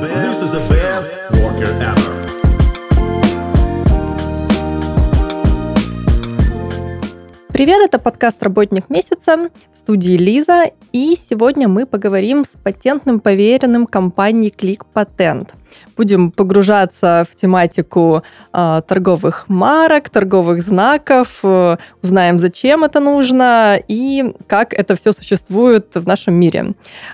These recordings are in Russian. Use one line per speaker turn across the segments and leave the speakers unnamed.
This is the best worker ever.
Привет, это подкаст «Работник месяца» в студии Лиза, и сегодня мы поговорим с патентным поверенным компании Click Patent – Будем погружаться в тематику э, торговых марок, торговых знаков, э, узнаем, зачем это нужно и как это все существует в нашем мире.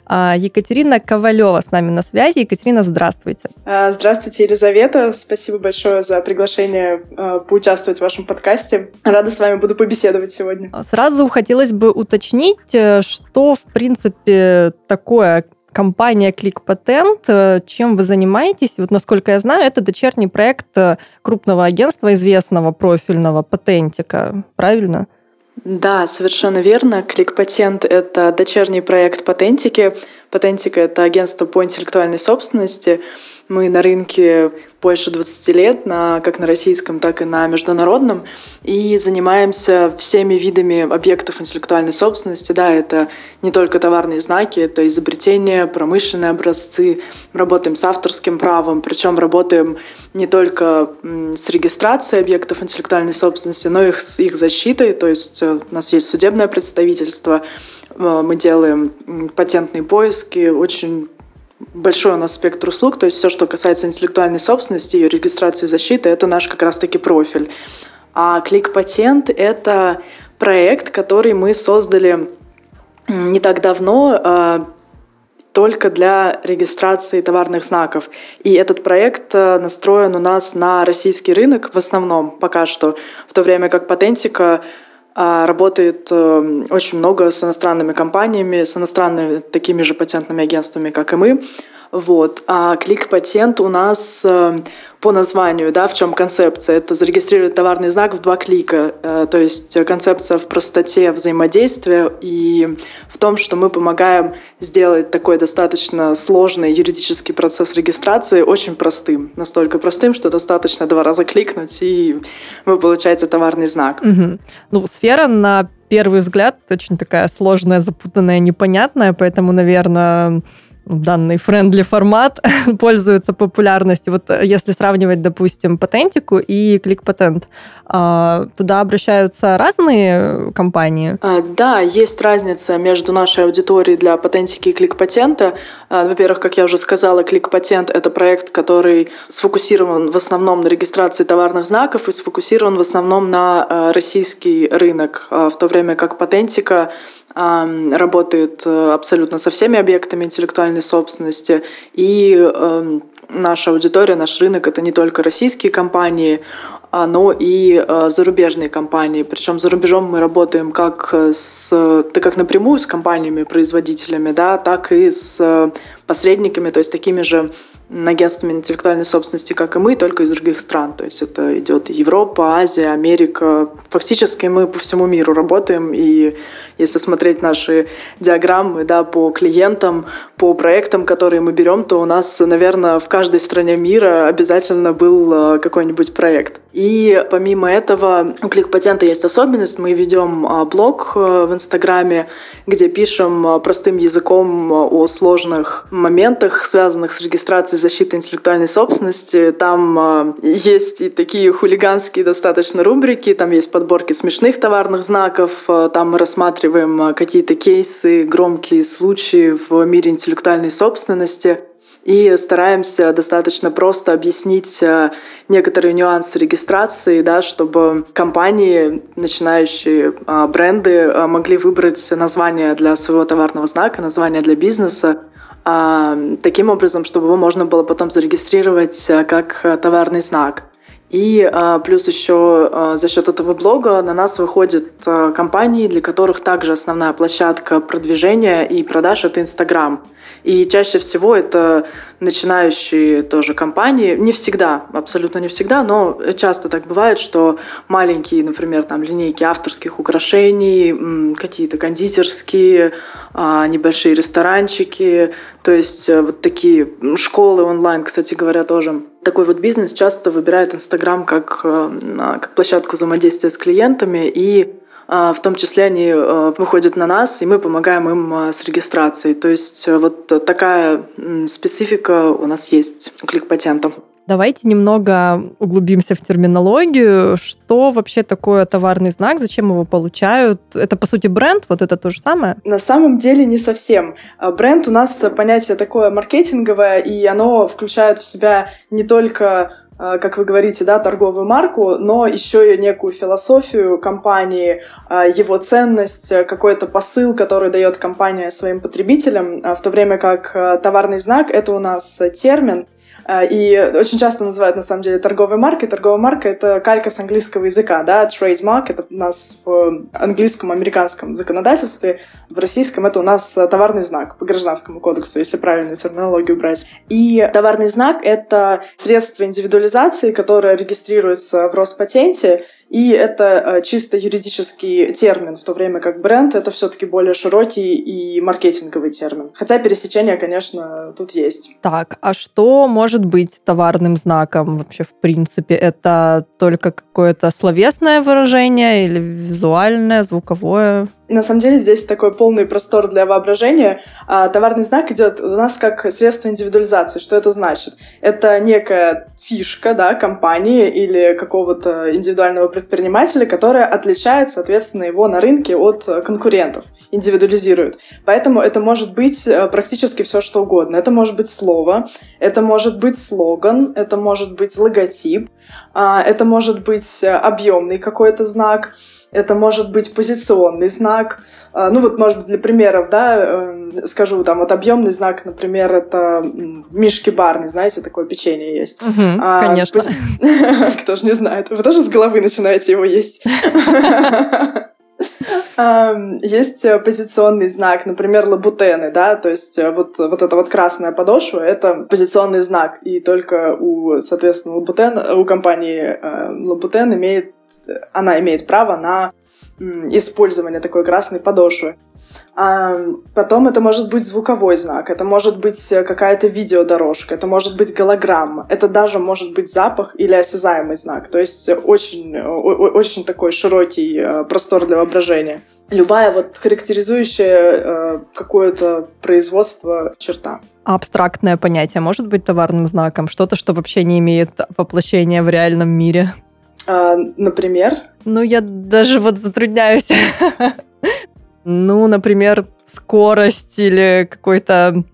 Э, Екатерина Ковалева с нами на связи. Екатерина, здравствуйте.
Здравствуйте, Елизавета. Спасибо большое за приглашение э, поучаствовать в вашем подкасте. Рада с вами буду побеседовать сегодня.
Сразу хотелось бы уточнить, э, что, в принципе, такое компания Patent. Э, чем вы занимаетесь? Вот, насколько я знаю, это дочерний проект э, крупного агентства, известного профильного Патентика. Правильно?
Да, совершенно верно. Patent — это дочерний проект Патентики. Патентика — это агентство по интеллектуальной собственности. Мы на рынке больше 20 лет, на, как на российском, так и на международном, и занимаемся всеми видами объектов интеллектуальной собственности. Да, это не только товарные знаки, это изобретения, промышленные образцы. Работаем с авторским правом, причем работаем не только с регистрацией объектов интеллектуальной собственности, но и с их защитой, то есть э, у нас есть судебное представительство, э, мы делаем патентные поиски, очень большой у нас спектр услуг, то есть все, что касается интеллектуальной собственности, ее регистрации и защиты, это наш как раз-таки профиль. А Клик Патент — это проект, который мы создали не так давно, а, только для регистрации товарных знаков. И этот проект э, настроен у нас на российский рынок в основном пока что, в то время как Патентика работает э, очень много с иностранными компаниями, с иностранными такими же патентными агентствами, как и мы. Вот. А клик-патент у нас э, по названию, да, в чем концепция? Это зарегистрировать товарный знак в два клика. Э, то есть концепция в простоте взаимодействия и в том, что мы помогаем сделать такой достаточно сложный юридический процесс регистрации очень простым. Настолько простым, что достаточно два раза кликнуть, и вы получаете товарный знак.
Угу. Ну, сфера на первый взгляд очень такая сложная, запутанная, непонятная, поэтому, наверное, данный friendly формат пользуется популярностью. Вот э, если сравнивать, допустим, патентику и клик-патент, а, туда обращаются разные компании?
А, да, есть разница между нашей аудиторией для патентики и клик-патента. А, во-первых, как я уже сказала, клик-патент — это проект, который сфокусирован в основном на регистрации товарных знаков и сфокусирован в основном на российский рынок, в то время как патентика работает э, абсолютно со всеми объектами интеллектуальной собственности. И эм, наша аудитория, наш рынок — это не только российские компании, но и э, зарубежные компании. Причем за рубежом мы работаем как с, так как напрямую с компаниями-производителями, да, так и с посредниками, то есть такими же агентствами интеллектуальной собственности, как и мы, только из других стран. То есть это идет Европа, Азия, Америка. Фактически мы по всему миру работаем, и если смотреть наши диаграммы да, по клиентам, по проектам, которые мы берем, то у нас, наверное, в каждой стране мира обязательно был э, какой-нибудь проект. И помимо этого у клик-патента есть особенность. Мы ведем а, блог э, в Инстаграме, где пишем э, простым языком о сложных моментах, связанных с регистрацией защиты интеллектуальной собственности. Там есть и такие хулиганские достаточно рубрики, там есть подборки смешных товарных знаков, там мы рассматриваем какие-то кейсы, громкие случаи в мире интеллектуальной собственности и стараемся достаточно просто объяснить э, некоторые нюансы регистрации, да, чтобы компании, начинающие э, бренды э, могли выбрать название для своего товарного знака, название для бизнеса, а, таким образом, чтобы его можно было потом зарегистрировать как товарный знак. И плюс еще за счет этого блога на нас выходят компании, для которых также основная площадка продвижения и продаж это Инстаграм. И чаще всего это начинающие тоже компании, не всегда, абсолютно не всегда, но часто так бывает, что маленькие, например, там линейки авторских украшений, какие-то кондитерские, а, небольшие ресторанчики, то есть э, вот такие школы онлайн, кстати говоря, тоже. Такой вот бизнес часто выбирает Инстаграм как, э, как площадку взаимодействия с клиентами. И в том числе они выходят на нас, и мы помогаем им с регистрацией. То есть вот такая специфика у нас есть клик-патента.
Давайте немного углубимся в терминологию. Что вообще такое товарный знак? Зачем его получают? Это, по сути, бренд? Вот это то же самое?
На самом деле не совсем. А, бренд у нас понятие такое маркетинговое, и оно включает в себя не только а, как вы говорите, да, торговую марку, но еще и некую философию компании, а, его ценность, какой-то посыл, который дает компания своим потребителям, в то время как товарный знак — это у нас термин, и очень часто называют, на самом деле, торговой маркой. Торговая марка — это калька с английского языка, да, trademark — это у нас в английском, американском законодательстве, в российском это у нас товарный знак по гражданскому кодексу, если правильную терминологию брать. И товарный знак — это средство индивидуализации, которое регистрируется в Роспатенте, и это э, чисто юридический термин, в то время как бренд — это все-таки более широкий и маркетинговый термин. Хотя пересечения, конечно, тут есть.
Так, а что может быть товарным знаком вообще в принципе? Это только какое-то словесное выражение или визуальное, звуковое?
На самом деле здесь такой полный простор для воображения. А товарный знак идет у нас как средство индивидуализации. Что это значит? Это некая фишка да, компании или какого-то индивидуального предпринимателя, которая отличает, соответственно, его на рынке от конкурентов, индивидуализирует. Поэтому это может быть э, практически все, что угодно. Это может быть слово, это может быть слоган, это может быть логотип, а, это может быть э, объемный какой-то знак, это может быть позиционный знак. А, ну вот, может быть, для примеров, да, эм, скажу, там вот объемный знак, например, это мишки барни, знаете, такое печенье есть.
Угу, а, конечно.
Кто же не знает. Вы тоже с головы начинаете его есть. Есть э, позиционный знак, например, лабутены, да, то есть э, вот, вот эта вот красная подошва — это позиционный знак, и только у, соответственно, лабутен, у компании э, лабутен имеет, она имеет право на использование такой красной подошвы. А потом это может быть звуковой знак, это может быть какая-то видеодорожка, это может быть голограмма, это даже может быть запах или осязаемый знак. То есть очень, очень такой широкий э, простор для воображения. Любая вот характеризующая э, какое-то производство черта.
абстрактное понятие может быть товарным знаком? Что-то, что вообще не имеет воплощения в реальном мире?
А, например?
Ну, я даже вот затрудняюсь. Ну, например, скорость или какой-то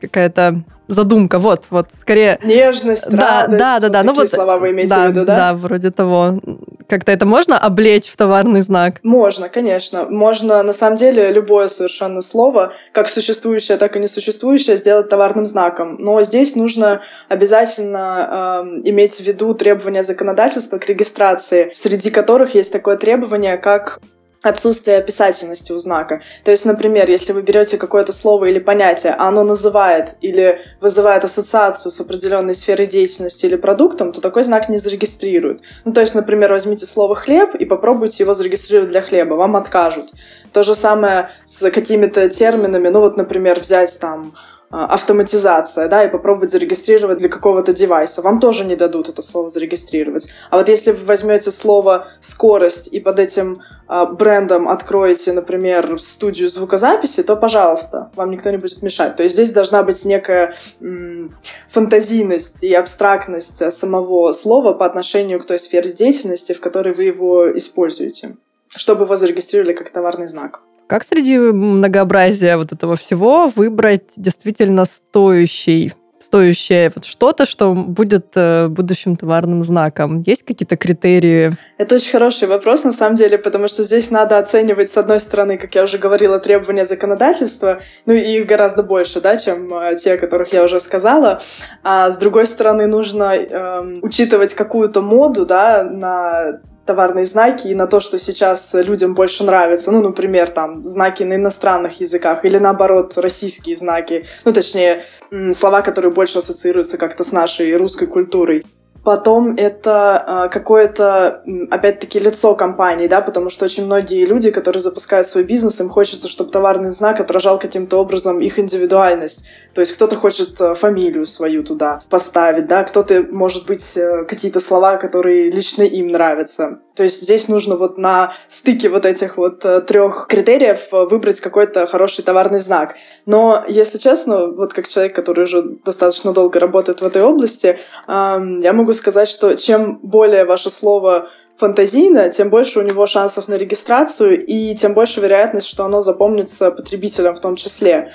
какая-то задумка, вот, вот, скорее...
Нежность,
да,
радость,
да, да, да,
ну вот слова вы имеете
да,
в виду, да?
Да, вроде того. Как-то это можно облечь в товарный знак?
Можно, конечно. Можно, на самом деле, любое совершенно слово, как существующее, так и несуществующее, сделать товарным знаком. Но здесь нужно обязательно э, иметь в виду требования законодательства к регистрации, среди которых есть такое требование, как отсутствие описательности у знака. То есть, например, если вы берете какое-то слово или понятие, а оно называет или вызывает ассоциацию с определенной сферой деятельности или продуктом, то такой знак не зарегистрируют. Ну, то есть, например, возьмите слово «хлеб» и попробуйте его зарегистрировать для хлеба, вам откажут. То же самое с какими-то терминами, ну вот, например, взять там автоматизация, да, и попробовать зарегистрировать для какого-то девайса. Вам тоже не дадут это слово зарегистрировать. А вот если вы возьмете слово скорость и под этим э, брендом откроете, например, студию звукозаписи, то, пожалуйста, вам никто не будет мешать. То есть здесь должна быть некая м, фантазийность и абстрактность самого слова по отношению к той сфере деятельности, в которой вы его используете, чтобы его зарегистрировали как товарный знак.
Как среди многообразия вот этого всего выбрать действительно стоящий стоящее вот что-то, что будет э, будущим товарным знаком? Есть какие-то критерии?
Это очень хороший вопрос, на самом деле, потому что здесь надо оценивать, с одной стороны, как я уже говорила, требования законодательства, ну и их гораздо больше, да, чем э, те, о которых я уже сказала. А с другой стороны, нужно э, учитывать какую-то моду, да, на товарные знаки и на то, что сейчас людям больше нравится. Ну, например, там знаки на иностранных языках или наоборот российские знаки. Ну, точнее, слова, которые больше ассоциируются как-то с нашей русской культурой. Потом это э, какое-то, опять-таки, лицо компании, да, потому что очень многие люди, которые запускают свой бизнес, им хочется, чтобы товарный знак отражал каким-то образом их индивидуальность. То есть кто-то хочет э, фамилию свою туда поставить, да, кто-то, может быть, э, какие-то слова, которые лично им нравятся. То есть здесь нужно вот на стыке вот этих вот трех критериев выбрать какой-то хороший товарный знак. Но, если честно, вот как человек, который уже достаточно долго работает в этой области, я могу сказать, что чем более ваше слово фантазийно, тем больше у него шансов на регистрацию и тем больше вероятность, что оно запомнится потребителям в том числе.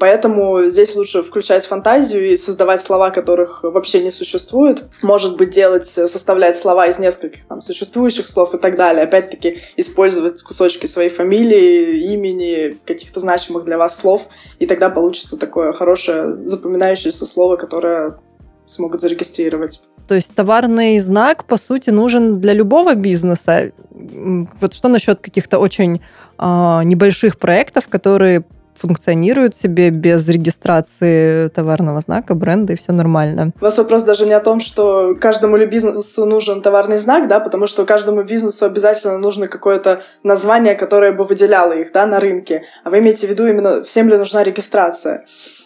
Поэтому здесь лучше включать фантазию и создавать слова, которых вообще не существует. Может быть, делать, составлять слова из нескольких там, существующих слов и так далее. Опять-таки, использовать кусочки своей фамилии, имени, каких-то значимых для вас слов. И тогда получится такое хорошее запоминающееся слово, которое смогут зарегистрировать.
То есть товарный знак, по сути, нужен для любого бизнеса. Вот что насчет каких-то очень э, небольших проектов, которые функционируют себе без регистрации товарного знака, бренда, и все нормально.
У вас вопрос даже не о том, что каждому бизнесу нужен товарный знак, да, потому что каждому бизнесу обязательно нужно какое-то название, которое бы выделяло их, да, на рынке. А вы имеете в виду именно, всем ли нужна регистрация?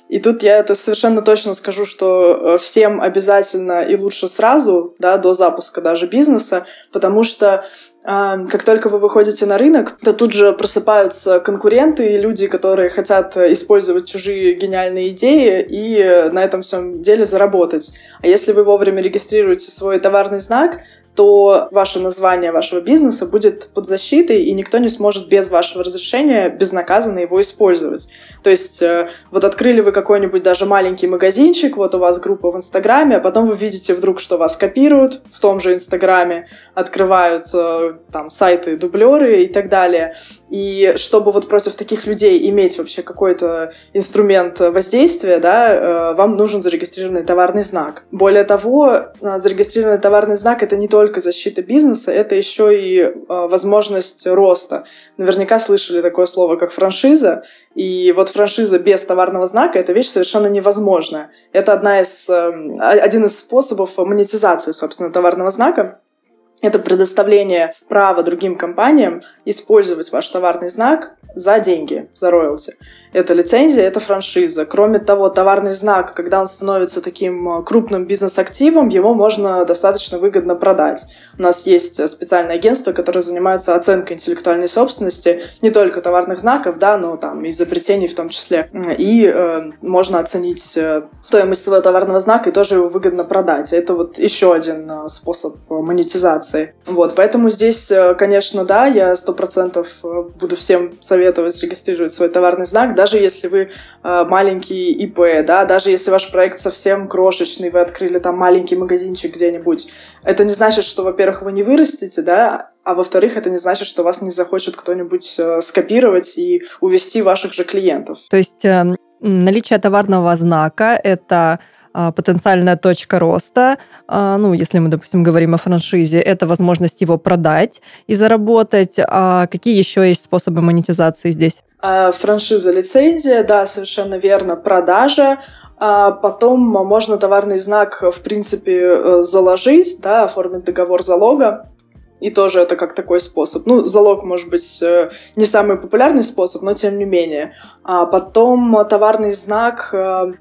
И тут я это совершенно точно скажу, что э, всем обязательно и лучше сразу, да, до запуска даже бизнеса, потому что э, как только вы выходите на рынок, то тут же просыпаются конкуренты и люди, которые хотят использовать чужие гениальные идеи и на этом всем деле заработать. А если вы вовремя регистрируете свой товарный знак, то ваше название вашего бизнеса будет под защитой, и никто не сможет без вашего разрешения безнаказанно его использовать. То есть э, вот открыли вы какой-нибудь даже маленький магазинчик, вот у вас группа в Инстаграме, а потом вы видите вдруг, что вас копируют в том же Инстаграме, открывают э, там сайты дублеры и так далее. И чтобы вот против таких людей иметь вообще какой-то инструмент воздействия, да, э, вам нужен зарегистрированный товарный знак. Более того, зарегистрированный товарный знак это не только защита бизнеса, это еще и э, возможность роста. Наверняка слышали такое слово, как франшиза, и вот франшиза без товарного знака – это вещь совершенно невозможная. Это одна из, э, один из способов монетизации, собственно, товарного знака это предоставление права другим компаниям использовать ваш товарный знак за деньги, за роялти. Это лицензия, это франшиза. Кроме того, товарный знак, когда он становится таким э, крупным бизнес-активом, его можно достаточно выгодно продать. У нас есть специальное агентство, которое занимается оценкой интеллектуальной собственности не только товарных знаков, да, но там и изобретений в том числе. И э, можно оценить э, стоимость своего товарного знака и тоже его выгодно продать. Это вот еще один э, способ монетизации информации. Вот, поэтому здесь, э, конечно, да, я сто процентов э, буду всем советовать регистрировать свой товарный знак, даже если вы э, маленький ИП, да, даже если ваш проект совсем крошечный, вы открыли там маленький магазинчик где-нибудь. Это не значит, что, во-первых, вы не вырастете, да, а во-вторых, это не значит, что вас не захочет кто-нибудь скопировать и увести ваших же клиентов.
То есть э, наличие товарного знака — это потенциальная точка роста, а, ну, если мы, допустим, говорим о франшизе, это возможность его продать и заработать. А какие еще есть способы монетизации здесь?
Франшиза, лицензия, да, совершенно верно, продажа, а потом можно товарный знак, в принципе, э, заложить, да, оформить договор залога, и тоже это как такой способ. Ну, залог, может быть, э, не самый популярный способ, но тем не менее. А потом товарный знак э,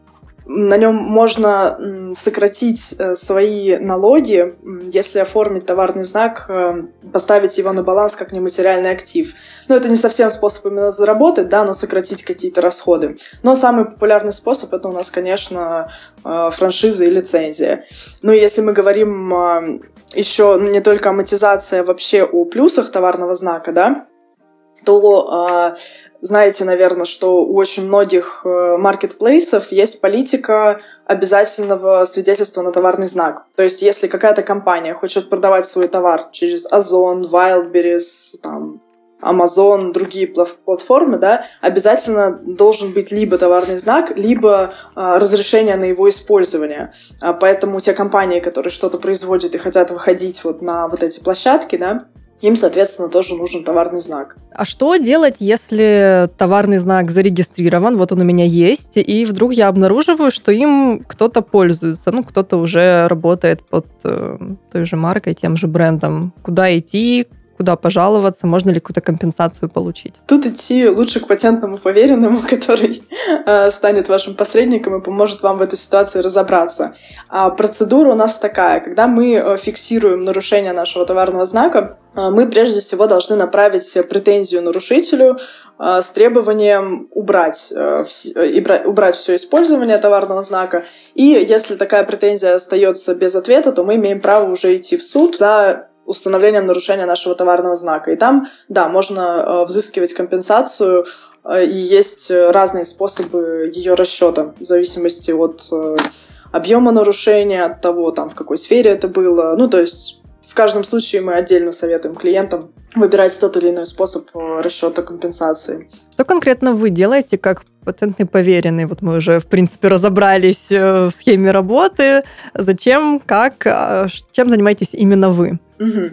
на нем можно сократить э, свои налоги, если оформить товарный знак, э, поставить его на баланс как нематериальный актив. Но это не совсем способ именно заработать, да, но сократить какие-то расходы. Но самый популярный способ это у нас, конечно, э, франшиза и лицензия. Ну, если мы говорим еще не только о монетизации, а вообще о плюсах товарного знака, да, то знаете, наверное, что у очень многих э, маркетплейсов есть политика обязательного свидетельства на товарный знак. То есть, если какая-то компания хочет продавать свой товар через Озон, Wildberries, там, Amazon, другие платформы, да, обязательно должен быть либо товарный знак, либо э, разрешение на его использование. А поэтому те компании, которые что-то производят и хотят выходить вот на вот эти площадки, да, им, соответственно, тоже нужен товарный знак.
А что делать, если товарный знак зарегистрирован, вот он у меня есть, и вдруг я обнаруживаю, что им кто-то пользуется, ну, кто-то уже работает под э, той же маркой, тем же брендом. Куда идти, куда пожаловаться, можно ли какую-то компенсацию получить?
Тут идти лучше к патентному поверенному, который э, станет вашим посредником и поможет вам в этой ситуации разобраться. А процедура у нас такая. Когда мы э, фиксируем нарушение нашего товарного знака, э, мы прежде всего должны направить претензию нарушителю э, с требованием убрать, убрать все использование товарного знака. И если такая претензия остается без ответа, то мы имеем право уже идти в суд за установлением нарушения нашего товарного знака. И там, да, можно э, взыскивать компенсацию, э, и есть разные способы ее расчета в зависимости от э, объема нарушения, от того, там, в какой сфере это было. Ну, то есть в каждом случае мы отдельно советуем клиентам выбирать тот или иной способ расчета компенсации.
Что конкретно вы делаете как патентный поверенный? Вот мы уже, в принципе, разобрались в схеме работы. Зачем, как, а, чем занимаетесь именно вы?
Угу.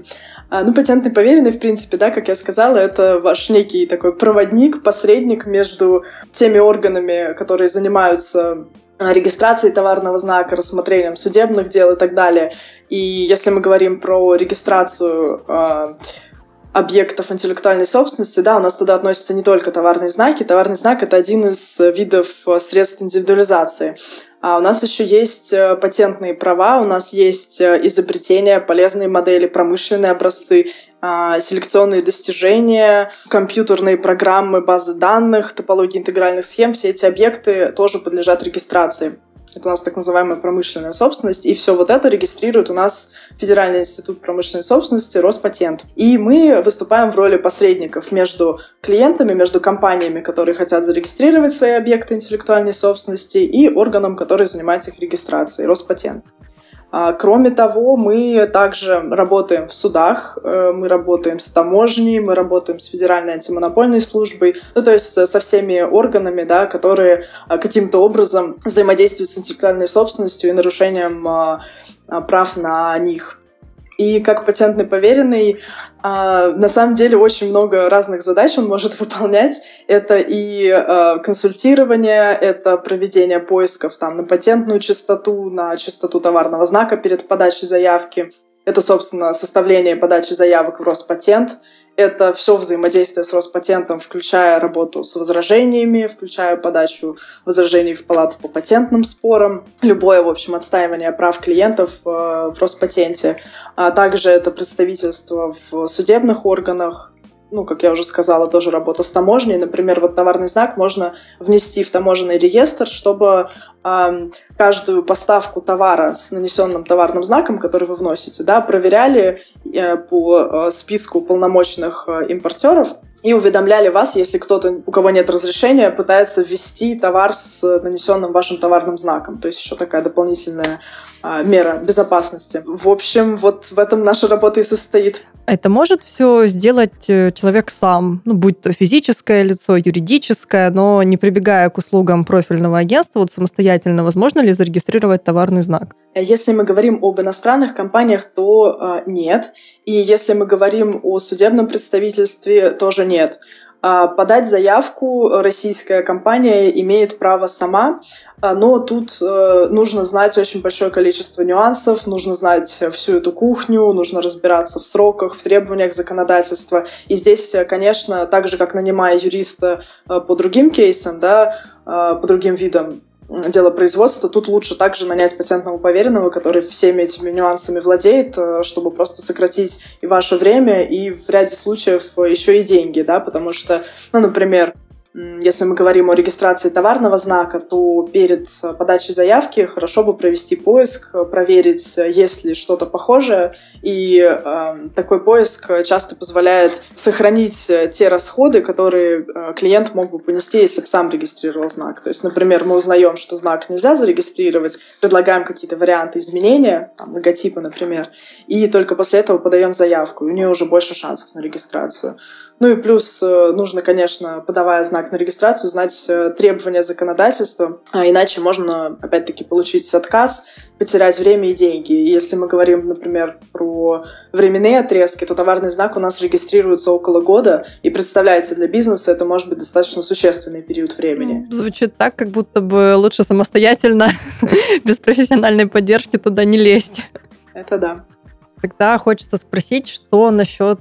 А, ну, патентный поверенный, в принципе, да, как я сказала, это ваш некий такой проводник, посредник между теми органами, которые занимаются а, регистрацией товарного знака, рассмотрением судебных дел и так далее. И если мы говорим про регистрацию э, объектов интеллектуальной собственности, да, у нас туда относятся не только товарные знаки. Товарный знак — это один из видов средств индивидуализации. А у нас еще есть э, патентные права, у нас есть э, изобретения, полезные модели, промышленные образцы, а, селекционные достижения, компьютерные программы, базы данных, топологии интегральных схем. Все эти объекты тоже подлежат регистрации. Это у нас так называемая промышленная собственность. И все вот это регистрирует у нас Федеральный институт промышленной собственности, Роспатент. И мы выступаем в роли посредников между клиентами, между компаниями, которые хотят зарегистрировать свои объекты интеллектуальной собственности, и органом, который занимается их регистрацией, Роспатент. А, кроме того, мы также работаем в судах, э, мы работаем с таможней, мы работаем с Федеральной антимонопольной службой, ну то есть со всеми органами, да, которые а, каким-то образом взаимодействуют с интеллектуальной собственностью и нарушением а, прав на них. И как патентный поверенный, а, на самом деле очень много разных задач он может выполнять. Это и а, консультирование, это проведение поисков там, на патентную частоту, на частоту товарного знака перед подачей заявки. Это, собственно, составление подачи заявок в Роспатент. Это все взаимодействие с Роспатентом, включая работу с возражениями, включая подачу возражений в палату по патентным спорам, любое, в общем, отстаивание прав клиентов э, в Роспатенте. А также это представительство в судебных органах, ну, как я уже сказала, тоже работа с таможней. Например, вот товарный знак можно внести в таможенный реестр, чтобы э, каждую поставку товара с нанесенным товарным знаком, который вы вносите, да, проверяли э, по э, списку полномочных э, импортеров, и уведомляли вас, если кто-то, у кого нет разрешения, пытается ввести товар с нанесенным вашим товарным знаком. То есть еще такая дополнительная а, мера безопасности. В общем, вот в этом наша работа и состоит.
Это может все сделать э, человек сам, ну, будь то физическое лицо, юридическое, но не прибегая к услугам профильного агентства, вот самостоятельно, возможно ли зарегистрировать товарный знак?
Если мы говорим об иностранных компаниях, то э, нет. И если мы говорим о судебном представительстве, тоже нет. Э, подать заявку российская компания имеет право сама, э, но тут э, нужно знать очень большое количество нюансов, нужно знать всю эту кухню, нужно разбираться в сроках, в требованиях законодательства. И здесь, конечно, так же, как нанимая юриста э, по другим кейсам, да, э, по другим видам дело производства, тут лучше также нанять патентного поверенного, который всеми этими нюансами владеет, э, чтобы просто сократить и ваше время, и в ряде случаев еще и деньги, да, потому что, ну, например, если мы говорим о регистрации товарного знака, то перед э, подачей заявки хорошо бы провести поиск, э, проверить, э, есть ли что-то похожее. И э, такой поиск часто позволяет сохранить те расходы, которые клиент мог бы понести, если бы сам регистрировал знак. То есть, например, мы узнаем, что знак нельзя зарегистрировать, предлагаем какие-то варианты изменения, там, логотипа, например, и только после этого подаем заявку. И у нее уже больше шансов на регистрацию. Ну и плюс нужно, конечно, подавая знак знак на регистрацию, знать э, требования законодательства, а иначе можно, опять-таки, получить отказ, потерять время и деньги. И если мы говорим, например, про временные отрезки, то товарный знак у нас регистрируется около года, и представляется для бизнеса это может быть достаточно существенный период времени.
Ну, звучит так, как будто бы лучше самостоятельно, без профессиональной поддержки туда не лезть.
Это да.
Тогда хочется спросить, что насчет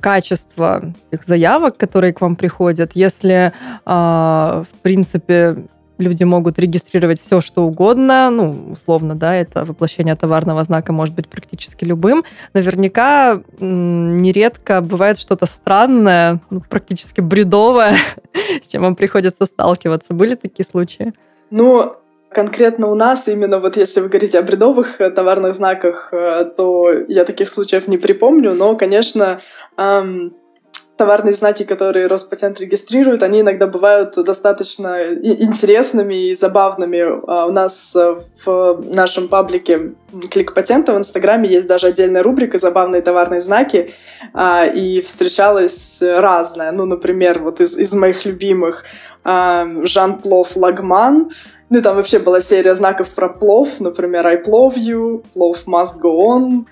качества этих заявок, которые к вам приходят, если, э, в принципе, люди могут регистрировать все, что угодно, ну, условно, да, это воплощение товарного знака может быть практически любым. Наверняка нередко бывает что-то странное, ну, практически бредовое, с чем вам приходится сталкиваться. Были такие случаи?
Ну, Конкретно у нас, именно вот если вы говорите о бредовых э, товарных знаках, э, то я таких случаев не припомню, но, конечно, товарные знаки, которые Роспатент регистрирует, они иногда бывают достаточно интересными и забавными. А у нас э, в нашем паблике Клик патента в Инстаграме есть даже отдельная рубрика «Забавные товарные знаки», а, и встречалось разное. Ну, например, вот из, из моих любимых Жан Плов Лагман, ну, там вообще была серия знаков про плов, например, I love you, плов must go on,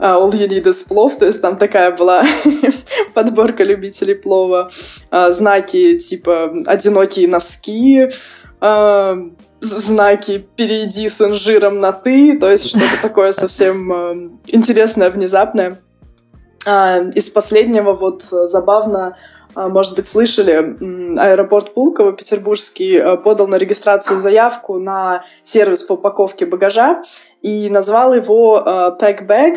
uh, all you need is плов, то есть там такая была подборка любителей плова. Uh, знаки типа одинокие носки, uh, знаки «перейди с инжиром на «ты», то есть что-то такое совсем э, интересное, внезапное. Э, из последнего вот забавно может быть, слышали, аэропорт Пулково петербургский э, подал на регистрацию заявку на сервис по упаковке багажа и назвал его э, Pack Bag,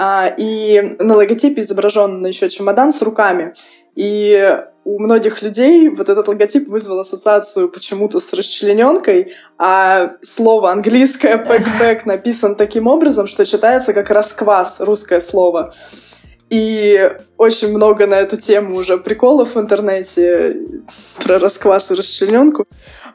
а, и на логотипе изображен еще чемодан с руками. И у многих людей вот этот логотип вызвал ассоциацию почему-то с расчлененкой, а слово английское packback написан таким образом, что читается как расквас, русское слово. И очень много на эту тему уже приколов в интернете про расквас и расчлененку.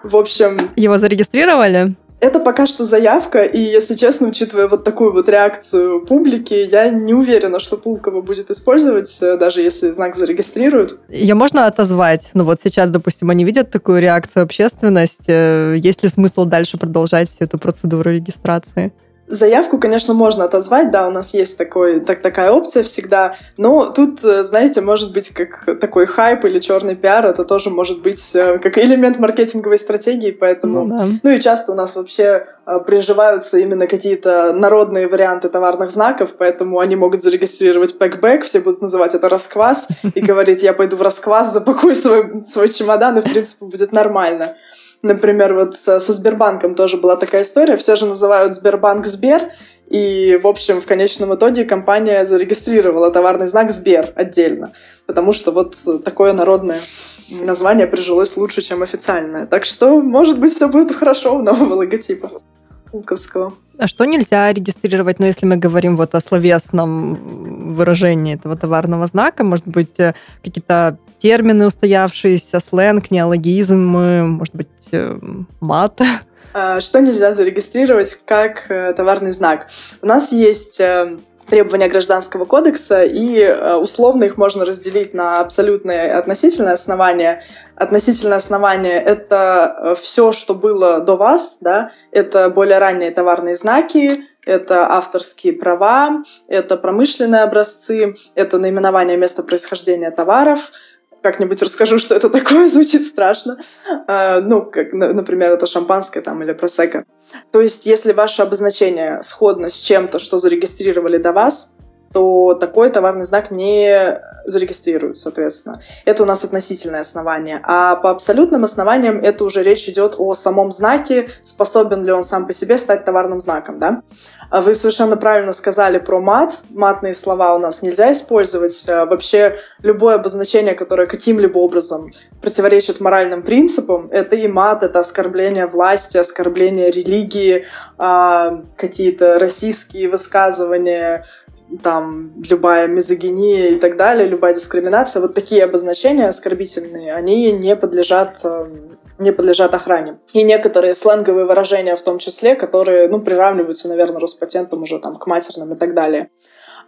В общем...
Его зарегистрировали?
Это пока что заявка, и, если честно, учитывая вот такую вот реакцию публики, я не уверена, что Пулково будет использовать, э, даже если знак зарегистрируют.
Ее можно отозвать? Ну вот сейчас, допустим, они видят такую реакцию общественности. Есть ли смысл дальше продолжать всю эту процедуру регистрации?
Заявку, конечно, можно отозвать, да, у нас есть такой, так, такая опция всегда, но тут, э, знаете, может быть как такой хайп или черный пиар, это тоже может быть э, как элемент маркетинговой стратегии, поэтому... Ну, да. ну и часто у нас вообще э, приживаются именно какие-то народные варианты товарных знаков, поэтому они могут зарегистрировать пэкбэк, все будут называть это расквас и говорить, я пойду в расквас, запакую свой, свой чемодан, и в принципе будет нормально. Например, вот со Сбербанком тоже была такая история. Все же называют Сбербанк Сбер. И, в общем, в конечном итоге компания зарегистрировала товарный знак Сбер отдельно. Потому что вот такое народное название прижилось лучше, чем официальное. Так что, может быть, все будет хорошо у нового логотипа. Пулковского.
А что нельзя регистрировать, ну, если мы говорим вот о словесном выражении этого товарного знака, может быть, э, какие-то термины устоявшиеся, сленг, неологизмы, может быть, э, мат?
А, что нельзя зарегистрировать как э, товарный знак? У нас есть требования Гражданского кодекса, и э, условно их можно разделить на абсолютное и относительное основание. Относительное основание — это э, все, что было до вас, да, это более ранние товарные знаки, это авторские права, это промышленные образцы, это наименование места происхождения товаров — как-нибудь расскажу, что это такое, звучит страшно. А, ну, как, например, это шампанское там или просека. То есть, если ваше обозначение сходно с чем-то, что зарегистрировали до вас, то такой товарный знак не зарегистрируют, соответственно. Это у нас относительное основание. А по абсолютным основаниям это уже речь идет о самом знаке, способен ли он сам по себе стать товарным знаком. Да? А вы совершенно правильно сказали про мат. Матные слова у нас нельзя использовать. А вообще любое обозначение, которое каким-либо образом противоречит моральным принципам, это и мат, это оскорбление власти, оскорбление религии, какие-то российские высказывания, там любая мизогиния и так далее, любая дискриминация, вот такие обозначения оскорбительные, они не подлежат э, не подлежат охране. И некоторые сленговые выражения в том числе, которые, ну, приравниваются, наверное, Роспатентом уже там к матерным и так далее.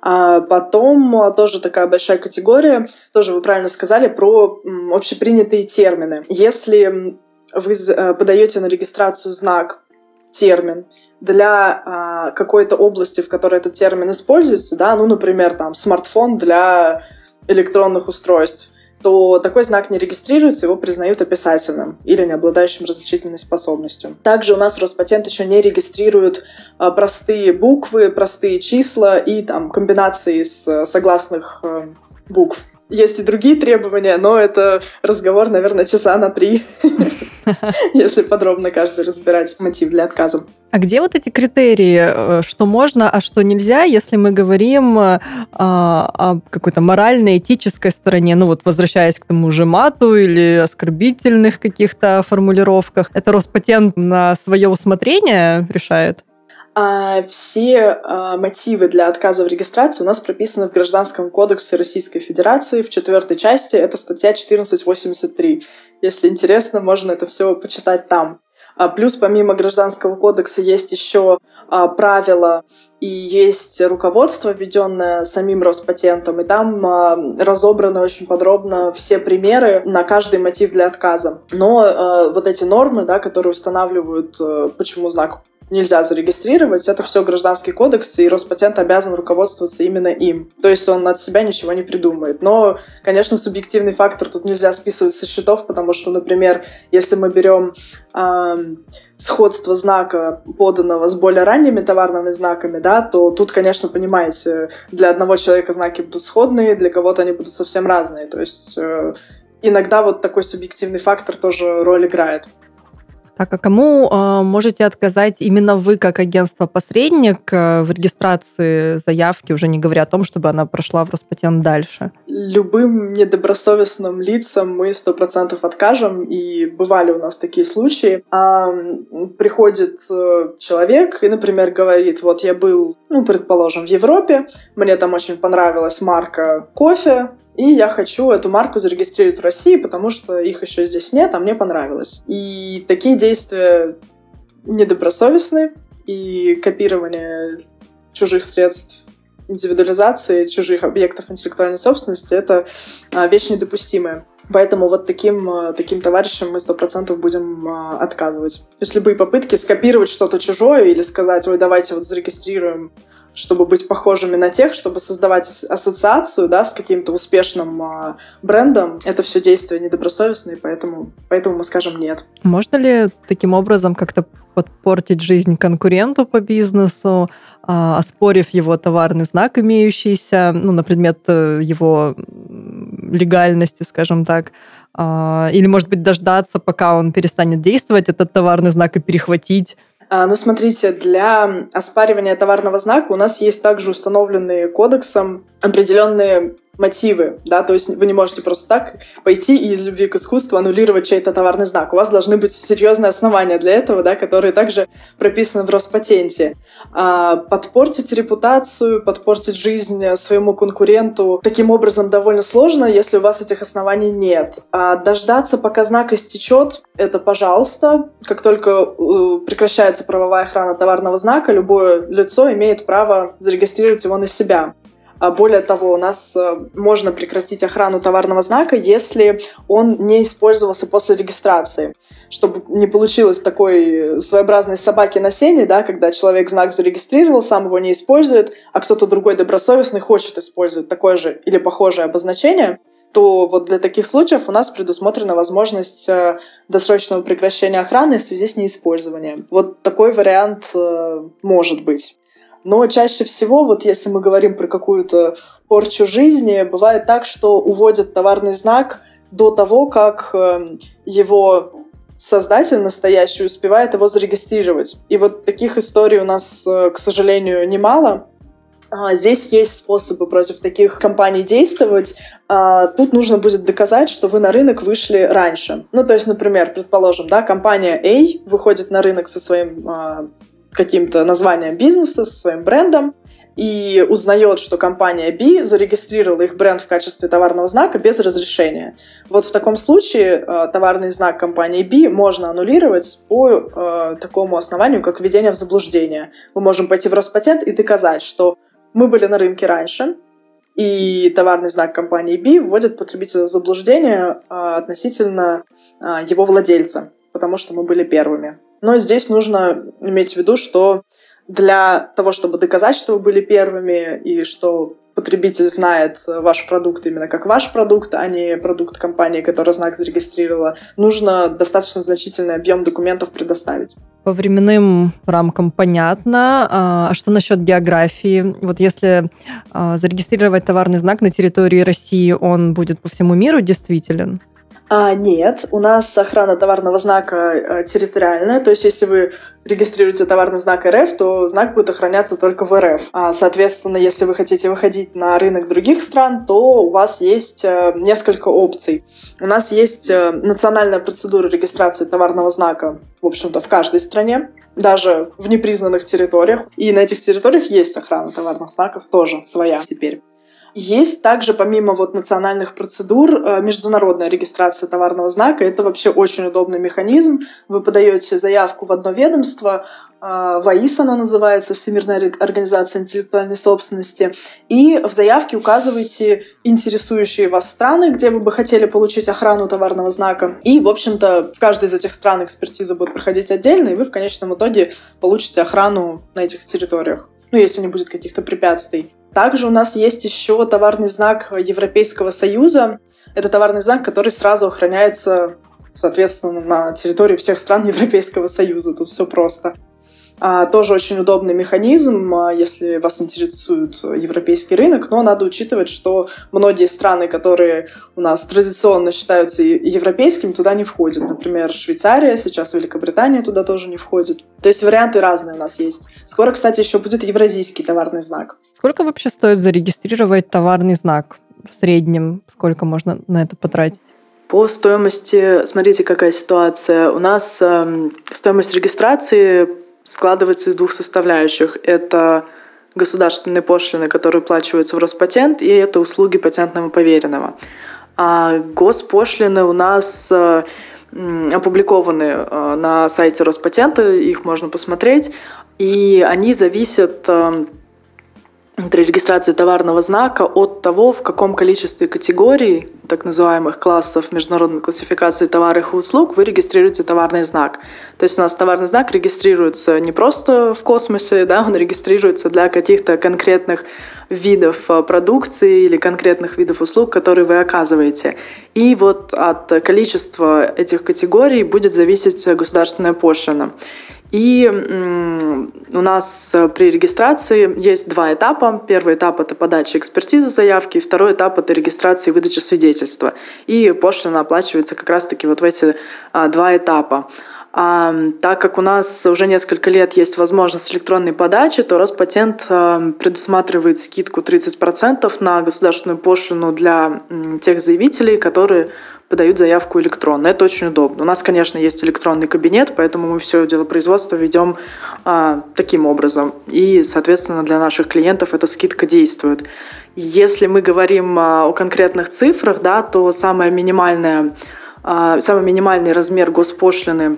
А потом тоже такая большая категория, тоже вы правильно сказали, про общепринятые термины. Если вы э, подаете на регистрацию знак термин для а, какой-то области, в которой этот термин используется, да, ну, например, там, смартфон для электронных устройств, то такой знак не регистрируется, его признают описательным или не обладающим различительной способностью. Также у нас Роспатент еще не регистрирует а, простые буквы, простые числа и там комбинации из э, согласных э, букв. Есть и другие требования, но это разговор, наверное, часа на три, если подробно каждый разбирать мотив для отказа.
А где вот эти критерии, э, что можно, а что нельзя, если мы говорим э, о какой-то моральной, этической стороне, ну вот возвращаясь к тому же мату или оскорбительных каких-то формулировках, это Роспатент на свое усмотрение решает?
А все а, мотивы для отказа в регистрации у нас прописаны в Гражданском кодексе Российской Федерации в четвертой части. Это статья 1483. Если интересно, можно это все почитать там. А плюс помимо Гражданского кодекса есть еще а, правила и есть руководство, введенное самим Роспатентом, и там а, разобраны очень подробно все примеры на каждый мотив для отказа. Но а, вот эти нормы, да, которые устанавливают, а, почему знак нельзя зарегистрировать, это все гражданский кодекс, и Роспатент обязан руководствоваться именно им. То есть он от себя ничего не придумает. Но, конечно, субъективный фактор тут нельзя списывать со счетов, потому что, например, если мы берем э, сходство знака, поданного с более ранними товарными знаками, да, то тут, конечно, понимаете, для одного человека знаки будут сходные, для кого-то они будут совсем разные. То есть э, иногда вот такой субъективный фактор тоже роль играет.
Так, а кому э, можете отказать именно вы, как агентство-посредник, э, в регистрации заявки, уже не говоря о том, чтобы она прошла в Роспатент дальше?
Любым недобросовестным лицам мы сто процентов откажем, и бывали у нас такие случаи. А, приходит э, человек и, например, говорит, вот я был, ну, предположим, в Европе, мне там очень понравилась марка кофе, и я хочу эту марку зарегистрировать в России, потому что их еще здесь нет, а мне понравилось. И такие действия недобросовестны, и копирование чужих средств индивидуализации чужих объектов интеллектуальной собственности — это а, вещь недопустимая. Поэтому вот таким, а, таким товарищам мы сто процентов будем а, отказывать. То есть любые попытки скопировать что-то чужое или сказать, ой, давайте вот зарегистрируем чтобы быть похожими на тех, чтобы создавать ассоциацию да, с каким-то успешным а, брендом, это все действия недобросовестные, поэтому, поэтому мы скажем нет.
Можно ли таким образом как-то подпортить жизнь конкуренту по бизнесу, а, оспорив его товарный знак, имеющийся, ну, на предмет э, его легальности, скажем так, а, или, может быть, дождаться, пока он перестанет действовать, этот товарный знак, и перехватить.
А, ну, смотрите, для оспаривания товарного знака у нас есть также установленные кодексом определенные мотивы, да, то есть вы не можете просто так пойти и из любви к искусству аннулировать чей-то товарный знак. У вас должны быть серьезные основания для этого, да, которые также прописаны в Роспатенте. А подпортить репутацию, подпортить жизнь своему конкуренту таким образом довольно сложно, если у вас этих оснований нет. А дождаться, пока знак истечет, это пожалуйста. Как только э, прекращается правовая охрана товарного знака, любое лицо имеет право зарегистрировать его на себя. А более того, у нас э, можно прекратить охрану товарного знака, если он не использовался после регистрации. Чтобы не получилось такой своеобразной собаки на сене, да, когда человек знак зарегистрировал, сам его не использует, а кто-то другой добросовестный хочет использовать такое же или похожее обозначение, то вот для таких случаев у нас предусмотрена возможность э, досрочного прекращения охраны в связи с неиспользованием. Вот такой вариант э, может быть. Но чаще всего, вот если мы говорим про какую-то порчу жизни, бывает так, что уводят товарный знак до того, как эм, его создатель настоящий успевает его зарегистрировать. И вот таких историй у нас, э, к сожалению, немало. А, здесь есть способы против таких компаний действовать. А, тут нужно будет доказать, что вы на рынок вышли раньше. Ну, то есть, например, предположим, да, компания A выходит на рынок со своим а, каким-то названием бизнеса, со своим брендом, и узнает, что компания B зарегистрировала их бренд в качестве товарного знака без разрешения. Вот в таком случае э, товарный знак компании B можно аннулировать по э, такому основанию, как введение в заблуждение. Мы можем пойти в Роспатент и доказать, что мы были на рынке раньше, и товарный знак компании B вводит потребителя в заблуждение а, относительно его владельца, потому что мы были первыми. Но здесь нужно иметь в виду, что для того, чтобы доказать, что вы были первыми и что потребитель знает ваш продукт именно как ваш продукт, а не продукт компании, которая знак зарегистрировала, нужно достаточно значительный объем документов предоставить.
По временным рамкам понятно. А, а что насчет географии? Вот если а, зарегистрировать товарный знак на территории России, он будет по всему миру действителен?
А, нет, у нас охрана товарного знака а, территориальная, то есть если вы регистрируете товарный знак РФ, то знак будет охраняться только в РФ. А, соответственно, если вы хотите выходить на рынок других стран, то у вас есть а, несколько опций. У нас есть а, национальная процедура регистрации товарного знака, в общем-то, в каждой стране, даже в непризнанных территориях. И на этих территориях есть охрана товарных знаков тоже своя теперь. Есть также, помимо вот национальных процедур, э, международная регистрация товарного знака. Это вообще очень удобный механизм. Вы подаете заявку в одно ведомство, э, ВАИС она называется, Всемирная организация интеллектуальной собственности, и в заявке указываете интересующие вас страны, где вы бы хотели получить охрану товарного знака. И, в общем-то, в каждой из этих стран экспертиза будет проходить отдельно, и вы в конечном итоге получите охрану на этих территориях ну, если не будет каких-то препятствий. Также у нас есть еще товарный знак Европейского Союза. Это товарный знак, который сразу охраняется, соответственно, на территории всех стран Европейского Союза. Тут все просто. А, тоже очень удобный механизм, а, если вас интересует европейский рынок, но надо учитывать, что многие страны, которые у нас традиционно считаются европейскими, туда не входят. Например, Швейцария, сейчас Великобритания туда тоже не входит. То есть варианты разные у нас есть. Скоро, кстати, еще будет евразийский товарный знак.
Сколько вообще стоит зарегистрировать товарный знак? В среднем сколько можно на это потратить?
По стоимости, смотрите, какая ситуация. У нас э, стоимость регистрации складывается из двух составляющих. Это государственные пошлины, которые уплачиваются в Роспатент, и это услуги патентного поверенного. А госпошлины у нас э, опубликованы э, на сайте Роспатента, их можно посмотреть, и они зависят э, при регистрации товарного знака от того, в каком количестве категорий, так называемых классов международной классификации товаров и услуг, вы регистрируете товарный знак. То есть у нас товарный знак регистрируется не просто в космосе, да, он регистрируется для каких-то конкретных видов э, продукции или конкретных видов услуг, которые вы оказываете. И вот от количества этих категорий будет зависеть государственная пошлина. И у нас э, при регистрации есть два этапа. Первый этап — это подача экспертизы заявки, второй этап — это регистрация и выдача свидетельства. И пошлина оплачивается как раз-таки вот в эти а, два этапа. А, так как у нас уже несколько лет есть возможность электронной подачи, то Роспатент а, предусматривает скидку 30% на государственную пошлину для тех заявителей, которые подают заявку электронно. Это очень удобно. У нас, конечно, есть электронный кабинет, поэтому мы все дело производства ведем а, таким образом. И, соответственно, для наших клиентов эта скидка действует. Если мы говорим а, о конкретных цифрах, да, то самая минимальная, а, самый минимальный размер госпошлины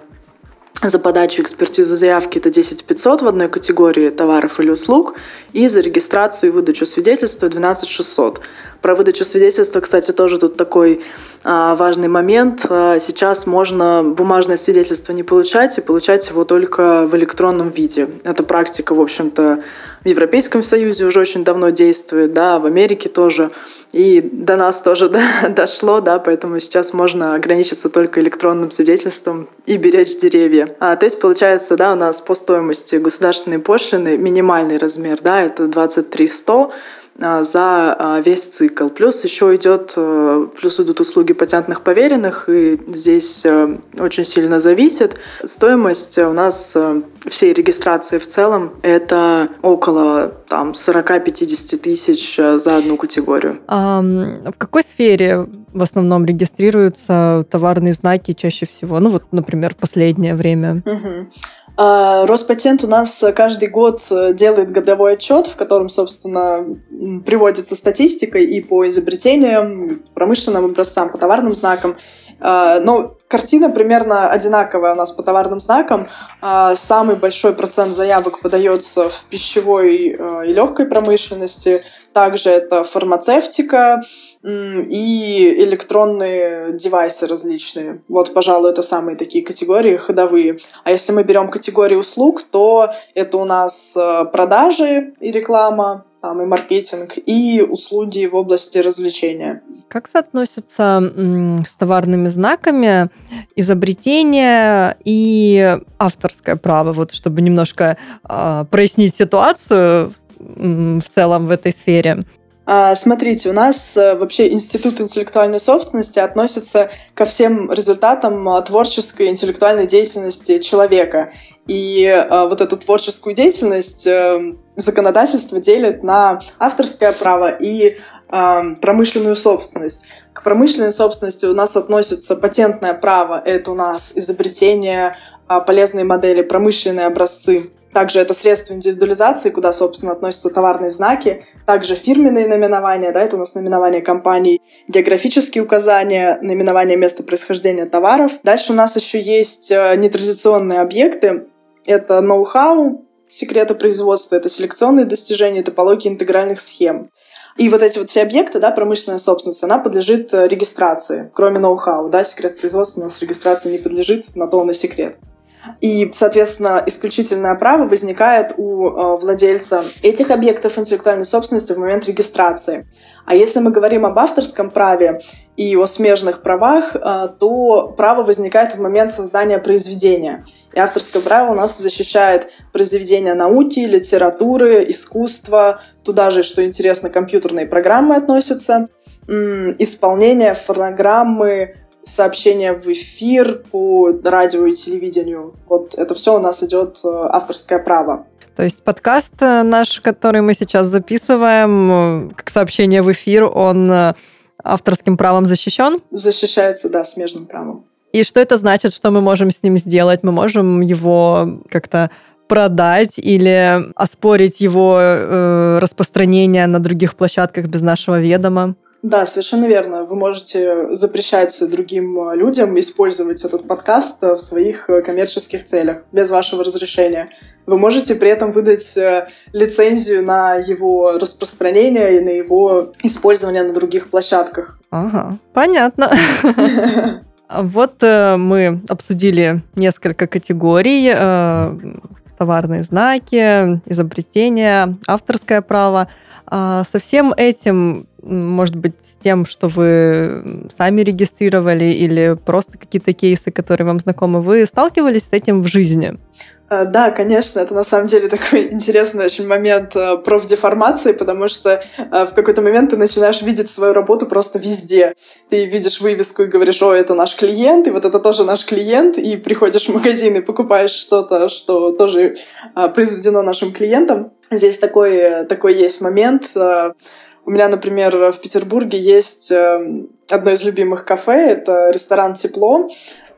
за подачу экспертизы заявки это 10 500 в одной категории товаров или услуг, и за регистрацию и выдачу свидетельства 12 600. Про выдачу свидетельства, кстати, тоже тут такой а, важный момент. А, сейчас можно бумажное свидетельство не получать и получать его только в электронном виде. Эта практика, в общем-то, в Европейском Союзе уже очень давно действует, да, в Америке тоже, и до нас тоже да, дошло, да, поэтому сейчас можно ограничиться только электронным свидетельством и беречь деревья. А, то есть, получается, да, у нас по стоимости государственной пошлины минимальный размер, да, это 23 100, а, за а, весь цикл. Плюс еще идет, э, плюс идут услуги патентных поверенных, и здесь э, очень сильно зависит. Стоимость у нас э, всей регистрации в целом это около там 40-50 тысяч за одну категорию.
А в какой сфере в основном регистрируются товарные знаки чаще всего? Ну вот, например, последнее время.
Угу. А, Роспатент у нас каждый год э, делает годовой отчет, в котором, собственно, приводится статистика и по изобретениям, промышленным образцам, по товарным знакам. А, но Картина примерно одинаковая у нас по товарным знакам. А, самый большой процент заявок подается в пищевой э, и легкой промышленности. Также это фармацевтика и электронные девайсы различные. Вот, пожалуй, это самые такие категории ходовые. А если мы берем категории услуг, то это у нас э, продажи и реклама, там, и маркетинг, и услуги в области развлечения.
Как соотносятся с товарными знаками изобретение и авторское право, вот чтобы немножко э, прояснить ситуацию в целом в этой сфере?
А, смотрите, у нас э, вообще Институт интеллектуальной собственности относится ко всем результатам а, творческой интеллектуальной деятельности человека. И э, вот эту творческую деятельность э, законодательство делит на авторское право и промышленную собственность. К промышленной собственности у нас относится патентное право, это у нас изобретение, а, полезные модели, промышленные образцы. Также это средства индивидуализации, куда, собственно, относятся товарные знаки. Также фирменные наименования, да, это у нас наименование компаний, географические указания, наименование места происхождения товаров. Дальше у нас еще есть э, нетрадиционные объекты. Это ноу-хау, секреты производства, это селекционные достижения, топологии интегральных схем. И вот эти вот все объекты, да, промышленная собственность, она подлежит э, регистрации, кроме ноу-хау, да, секрет производства у нас регистрации не подлежит, на то он и секрет. И, соответственно, исключительное право возникает у э, владельца этих объектов интеллектуальной собственности в момент регистрации. А если мы говорим об авторском праве и о смежных правах, э, то право возникает в момент создания произведения. И авторское право у нас защищает произведения науки, литературы, искусства, туда же, что интересно, компьютерные программы относятся, исполнение фонограммы, сообщения в эфир по радио и телевидению. Вот это все у нас идет э, авторское право.
То есть подкаст э, наш, который мы сейчас записываем, э, как сообщение в эфир, он авторским правом защищен?
Защищается, да, смежным правом.
И что это значит, что мы можем с ним сделать? Мы можем его как-то продать или оспорить его э, распространение на других площадках без нашего ведома?
Да, совершенно верно. Вы можете запрещать другим людям использовать этот подкаст в своих коммерческих целях без вашего разрешения. Вы можете при этом выдать э, лицензию на его распространение и на его использование на других площадках.
Ага, понятно. Вот э, мы обсудили несколько категорий. Э, товарные знаки, изобретения, авторское право. А со всем этим может быть, с тем, что вы сами регистрировали или просто какие-то кейсы, которые вам знакомы, вы сталкивались с этим в жизни?
Э, да, конечно, это на самом деле такой интересный очень момент э, профдеформации, потому что э, в какой-то момент ты начинаешь видеть свою работу просто везде. Ты видишь вывеску и говоришь, о, это наш клиент, и вот это тоже наш клиент, и приходишь в магазин и покупаешь что-то, что тоже произведено нашим клиентом. Здесь такой, такой есть момент. У меня, например, в Петербурге есть одно из любимых кафе, это ресторан «Тепло»,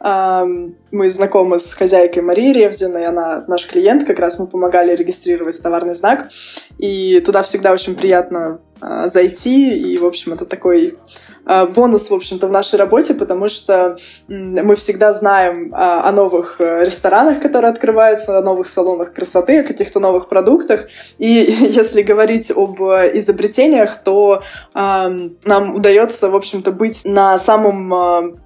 мы знакомы с хозяйкой Марией Ревзиной, она наш клиент, как раз мы помогали регистрировать товарный знак, и туда всегда очень приятно а, зайти, и, в общем, это такой а, бонус, в общем-то, в нашей работе, потому что мы всегда знаем а, о новых э, ресторанах, которые открываются, о новых салонах красоты, о каких-то новых продуктах. И если говорить об изобретениях, то нам удается, в общем-то, быть на самом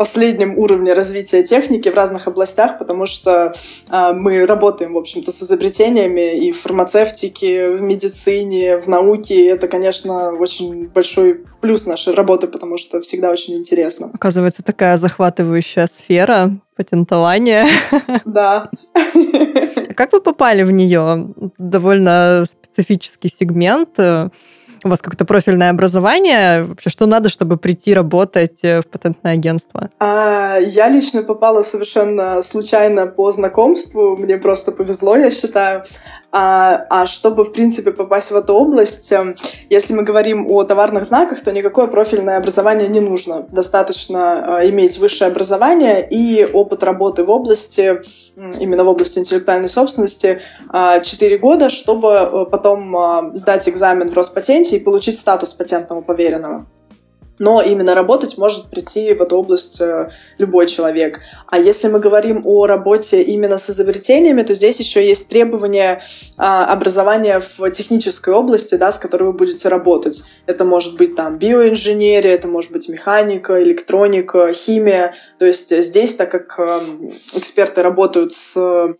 последнем уровне развития техники в разных областях, потому что э, мы работаем, в общем-то, с изобретениями и в фармацевтике, в медицине, в науке. И это, конечно, очень большой плюс нашей работы, потому что всегда очень интересно.
Оказывается, такая захватывающая сфера патентования.
Да.
Как вы попали в нее? Довольно специфический сегмент у вас как-то профильное образование? Вообще, что надо, чтобы прийти работать э, в патентное агентство?
А, я лично попала совершенно случайно по знакомству. Мне просто повезло, я считаю. А, а чтобы, в принципе, попасть в эту область, эм, если мы говорим о товарных знаках, то никакое профильное образование не нужно. Достаточно э, иметь высшее образование и опыт работы в области, именно в области интеллектуальной собственности, 4 года, чтобы э, потом сдать экзамен в Роспатенте и получить статус патентного поверенного. Но именно работать может прийти в эту область э, любой человек. А если мы говорим о работе именно с изобретениями, то здесь еще есть требования а, образования в технической области, да, с которой вы будете работать. Это может быть там биоинженерия, это может быть механика, электроника, химия. То есть здесь, так как эм, эксперты работают с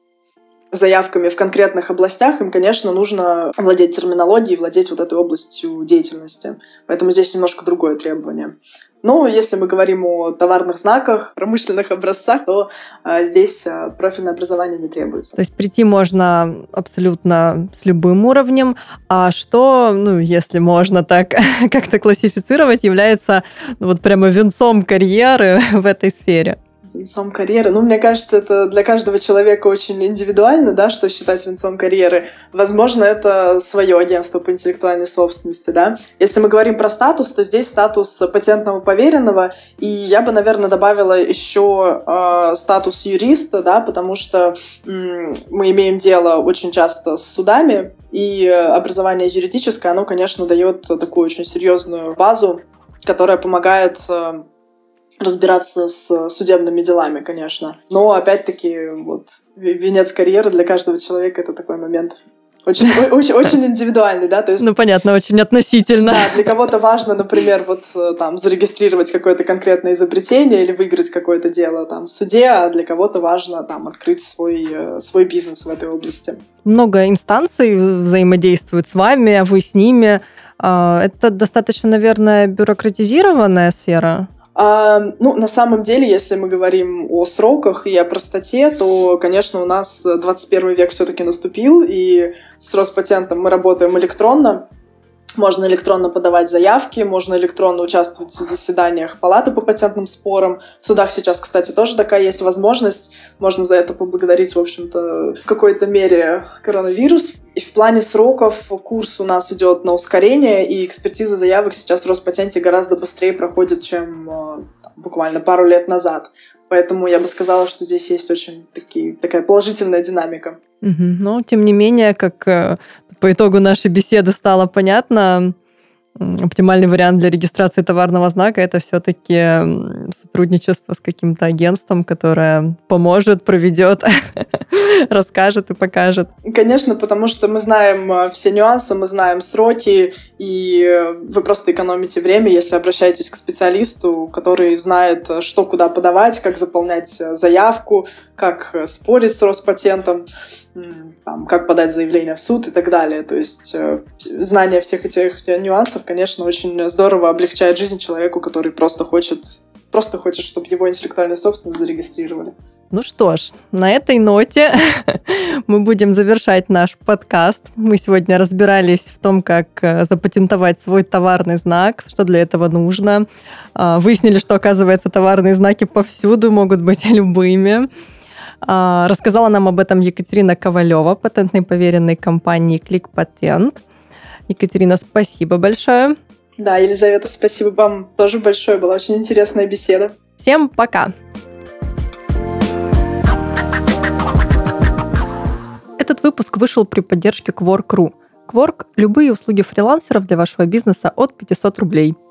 заявками в конкретных областях, им, конечно, нужно владеть терминологией, владеть вот этой областью деятельности. Поэтому здесь немножко другое требование. Ну, если мы говорим о товарных знаках, промышленных образцах, то э, здесь э, профильное образование не требуется.
То есть прийти можно абсолютно с любым уровнем. А что, ну, если можно так как-то классифицировать, является ну, вот прямо венцом карьеры в этой сфере?
Венцом карьеры. Ну, мне кажется, это для каждого человека очень индивидуально, да, что считать венцом карьеры. Возможно, это свое агентство по интеллектуальной собственности, да. Если мы говорим про статус, то здесь статус патентного поверенного, и я бы, наверное, добавила еще э, статус юриста, да, потому что м- мы имеем дело очень часто с судами, и образование юридическое, оно, конечно, дает такую очень серьезную базу, которая помогает э, разбираться с судебными делами, конечно. Но, опять-таки, вот, венец карьеры для каждого человека — это такой момент очень, очень, очень индивидуальный, да, то есть...
Ну, понятно, очень относительно.
Да, для кого-то важно, например, вот э, там зарегистрировать какое-то конкретное изобретение или выиграть какое-то дело там в суде, а для кого-то важно там открыть свой, э, свой бизнес в этой области.
Много инстанций взаимодействуют с вами, а вы с ними. А, это достаточно, наверное, бюрократизированная сфера?
А, ну, на самом деле, если мы говорим о сроках и о простоте, то, конечно, у нас 21 век все-таки наступил, и с Роспатентом мы работаем электронно. Можно электронно подавать заявки, можно электронно участвовать в заседаниях палаты по патентным спорам. В судах сейчас, кстати, тоже такая есть возможность. Можно за это поблагодарить, в общем-то, в какой-то мере коронавирус. И в плане сроков курс у нас идет на ускорение, и экспертиза заявок сейчас в Роспатенте гораздо быстрее проходит, чем э, там, буквально пару лет назад. Поэтому я бы сказала, что здесь есть очень такие, такая положительная динамика.
Угу. Но, тем не менее, как э, по итогу нашей беседы стало понятно, оптимальный вариант для регистрации товарного знака это все-таки сотрудничество с каким-то агентством, которое поможет, проведет, расскажет и покажет.
Конечно, потому что мы знаем э, все нюансы, мы знаем сроки, и э, вы просто экономите время, если обращаетесь к специалисту, который знает, э, что куда подавать, как заполнять заявку, как спорить с Роспатентом там, как подать заявление в суд и так далее. То есть э, знание всех этих нюансов, конечно, очень здорово облегчает жизнь человеку, который просто хочет, просто хочет, чтобы его интеллектуальную собственность зарегистрировали.
Ну что ж, на этой ноте мы будем завершать наш подкаст. Мы сегодня разбирались в том, как э, запатентовать свой товарный знак, что для этого нужно. А, выяснили, что, оказывается, товарные знаки повсюду могут быть любыми. А, рассказала нам об этом Екатерина Ковалева, патентный поверенный компании Клик Патент. Екатерина, спасибо большое.
Да, Елизавета, спасибо вам тоже большое. Была очень интересная беседа.
Всем пока. Этот выпуск вышел при поддержке Quark.ru. Quark – любые услуги фрилансеров для вашего бизнеса от 500 рублей –